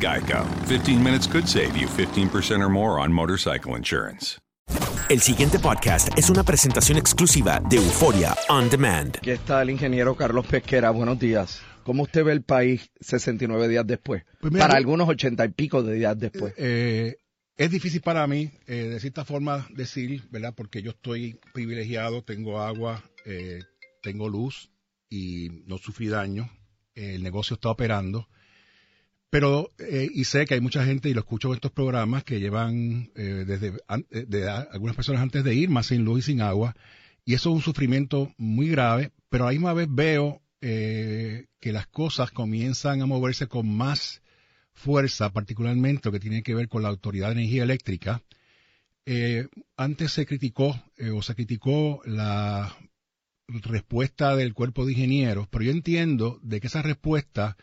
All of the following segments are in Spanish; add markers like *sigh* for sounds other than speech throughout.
Geico. 15 minutes could save you 15% or more on motorcycle insurance. El siguiente podcast es una presentación exclusiva de Euforia On Demand. Aquí está el ingeniero Carlos Pesquera. Buenos días. ¿Cómo usted ve el país 69 días después? Pues mira, para yo- algunos 80 y pico de días después. Eh, es difícil para mí, eh, de cierta forma, decir, ¿verdad? Porque yo estoy privilegiado, tengo agua, eh, tengo luz y no sufrí daño. Eh, el negocio está operando. Pero, eh, y sé que hay mucha gente, y lo escucho en estos programas, que llevan eh, desde eh, de algunas personas antes de ir, más sin luz y sin agua. Y eso es un sufrimiento muy grave, pero a la misma vez veo eh, que las cosas comienzan a moverse con más fuerza, particularmente lo que tiene que ver con la Autoridad de Energía Eléctrica. Eh, antes se criticó o se criticó la respuesta del cuerpo de ingenieros, pero yo entiendo de que esa respuesta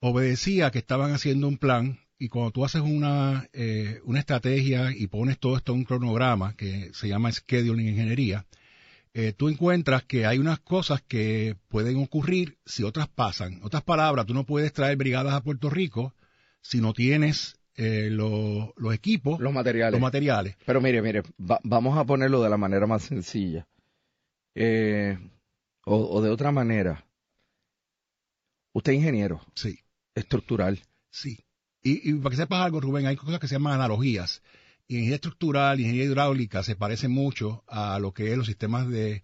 obedecía que estaban haciendo un plan y cuando tú haces una, eh, una estrategia y pones todo esto en un cronograma que se llama scheduling en ingeniería, eh, tú encuentras que hay unas cosas que pueden ocurrir si otras pasan. En otras palabras, tú no puedes traer brigadas a Puerto Rico si no tienes eh, lo- los equipos, los materiales. los materiales. Pero mire, mire, va- vamos a ponerlo de la manera más sencilla. Eh, o, o de otra manera. Usted es ingeniero. Sí. Estructural. Sí. Y, y para que sepas algo, Rubén, hay cosas que se llaman analogías. Ingeniería estructural ingeniería hidráulica se parecen mucho a lo que es los sistemas de,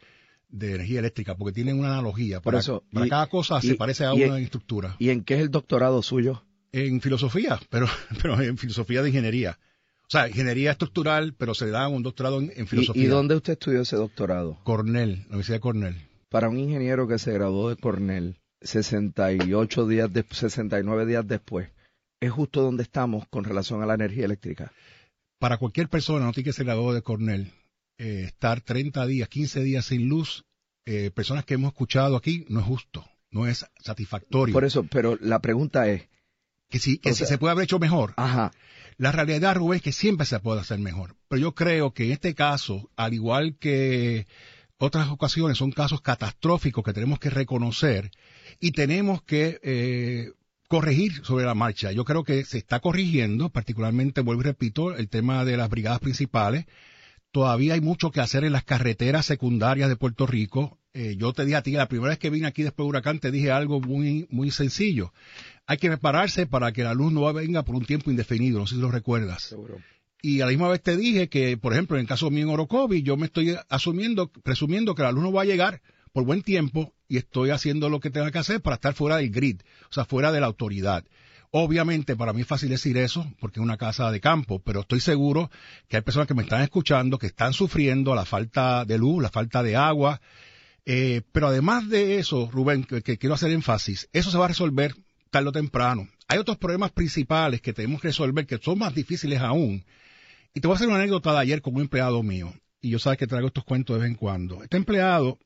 de energía eléctrica, porque tienen una analogía. Por Para, eso, para y- cada cosa y- se parece a una estructura. ¿Y en qué es el doctorado suyo? En filosofía, pero, *laughs* pero en filosofía de ingeniería. O sea, ingeniería estructural, pero se da un doctorado en, en ¿Y, filosofía. y dónde usted estudió ese doctorado? Cornell, la Universidad de Cornell. Para un ingeniero que se graduó de Cornell 68 días, de, 69 días después, es justo donde estamos con relación a la energía eléctrica. Para cualquier persona, no tiene que ser graduado de Cornell, eh, estar 30 días, 15 días sin luz, eh, personas que hemos escuchado aquí, no es justo, no es satisfactorio. Por eso, pero la pregunta es... Que si, que si se puede haber hecho mejor. Ajá. La realidad, Rubén, es que siempre se puede hacer mejor. Pero yo creo que en este caso, al igual que otras ocasiones, son casos catastróficos que tenemos que reconocer y tenemos que eh, corregir sobre la marcha. Yo creo que se está corrigiendo, particularmente, vuelvo y repito, el tema de las brigadas principales. Todavía hay mucho que hacer en las carreteras secundarias de Puerto Rico. Eh, yo te dije a ti, la primera vez que vine aquí después de Huracán, te dije algo muy, muy sencillo. Hay que prepararse para que la luz no venga por un tiempo indefinido, no sé si lo recuerdas. Y a la misma vez te dije que, por ejemplo, en el caso mío en Orocovi, yo me estoy asumiendo, presumiendo que el alumno va a llegar por buen tiempo y estoy haciendo lo que tenga que hacer para estar fuera del grid, o sea, fuera de la autoridad. Obviamente, para mí es fácil decir eso, porque es una casa de campo, pero estoy seguro que hay personas que me están escuchando, que están sufriendo la falta de luz, la falta de agua. Eh, pero además de eso, Rubén, que, que quiero hacer énfasis, eso se va a resolver tarde o temprano. Hay otros problemas principales que tenemos que resolver que son más difíciles aún. Y te voy a hacer una anécdota de ayer con un empleado mío. Y yo sabes que traigo estos cuentos de vez en cuando. Este empleado,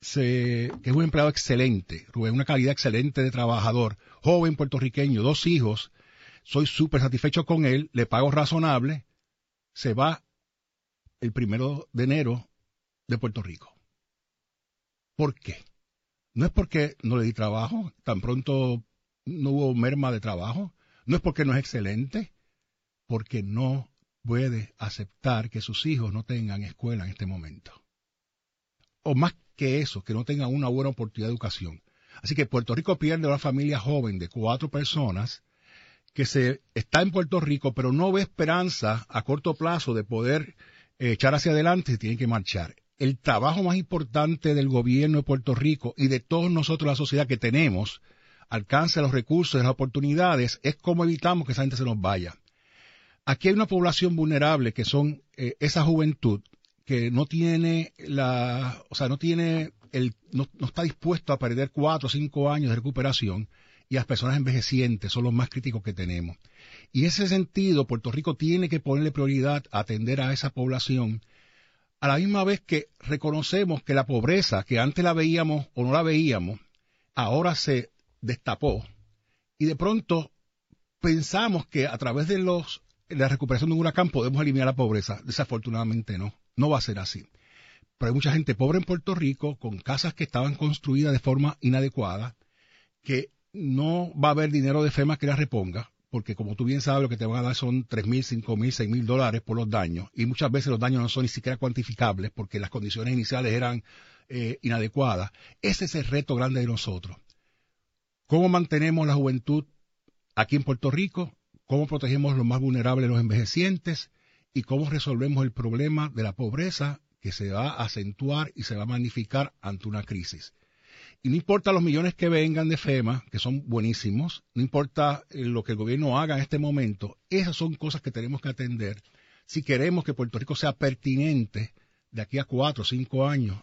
que es un empleado excelente, Rubén, una calidad excelente de trabajador, joven puertorriqueño, dos hijos. Soy súper satisfecho con él, le pago razonable. Se va el primero de enero de Puerto Rico. ¿Por qué? No es porque no le di trabajo, tan pronto no hubo merma de trabajo, no es porque no es excelente, porque no puede aceptar que sus hijos no tengan escuela en este momento. O más que eso, que no tengan una buena oportunidad de educación. Así que Puerto Rico pierde una familia joven de cuatro personas que se está en Puerto Rico, pero no ve esperanza a corto plazo de poder eh, echar hacia adelante y tienen que marchar. El trabajo más importante del gobierno de Puerto Rico y de todos nosotros, la sociedad que tenemos, alcance los recursos, las oportunidades, es cómo evitamos que esa gente se nos vaya. Aquí hay una población vulnerable que son eh, esa juventud que no tiene la, o sea, no tiene el, no, no está dispuesto a perder cuatro o cinco años de recuperación y las personas envejecientes son los más críticos que tenemos. Y en ese sentido, Puerto Rico tiene que ponerle prioridad a atender a esa población, a la misma vez que reconocemos que la pobreza, que antes la veíamos o no la veíamos, ahora se destapó y de pronto pensamos que a través de los la recuperación de un huracán podemos eliminar la pobreza. Desafortunadamente no, no va a ser así. Pero hay mucha gente pobre en Puerto Rico con casas que estaban construidas de forma inadecuada, que no va a haber dinero de FEMA que las reponga, porque como tú bien sabes, lo que te van a dar son tres mil, cinco mil, seis mil dólares por los daños, y muchas veces los daños no son ni siquiera cuantificables porque las condiciones iniciales eran eh, inadecuadas. Ese es el reto grande de nosotros. ¿Cómo mantenemos la juventud aquí en Puerto Rico? ¿Cómo protegemos los más vulnerables, los envejecientes? ¿Y cómo resolvemos el problema de la pobreza que se va a acentuar y se va a magnificar ante una crisis? Y no importa los millones que vengan de FEMA, que son buenísimos, no importa eh, lo que el gobierno haga en este momento, esas son cosas que tenemos que atender si queremos que Puerto Rico sea pertinente de aquí a cuatro o cinco años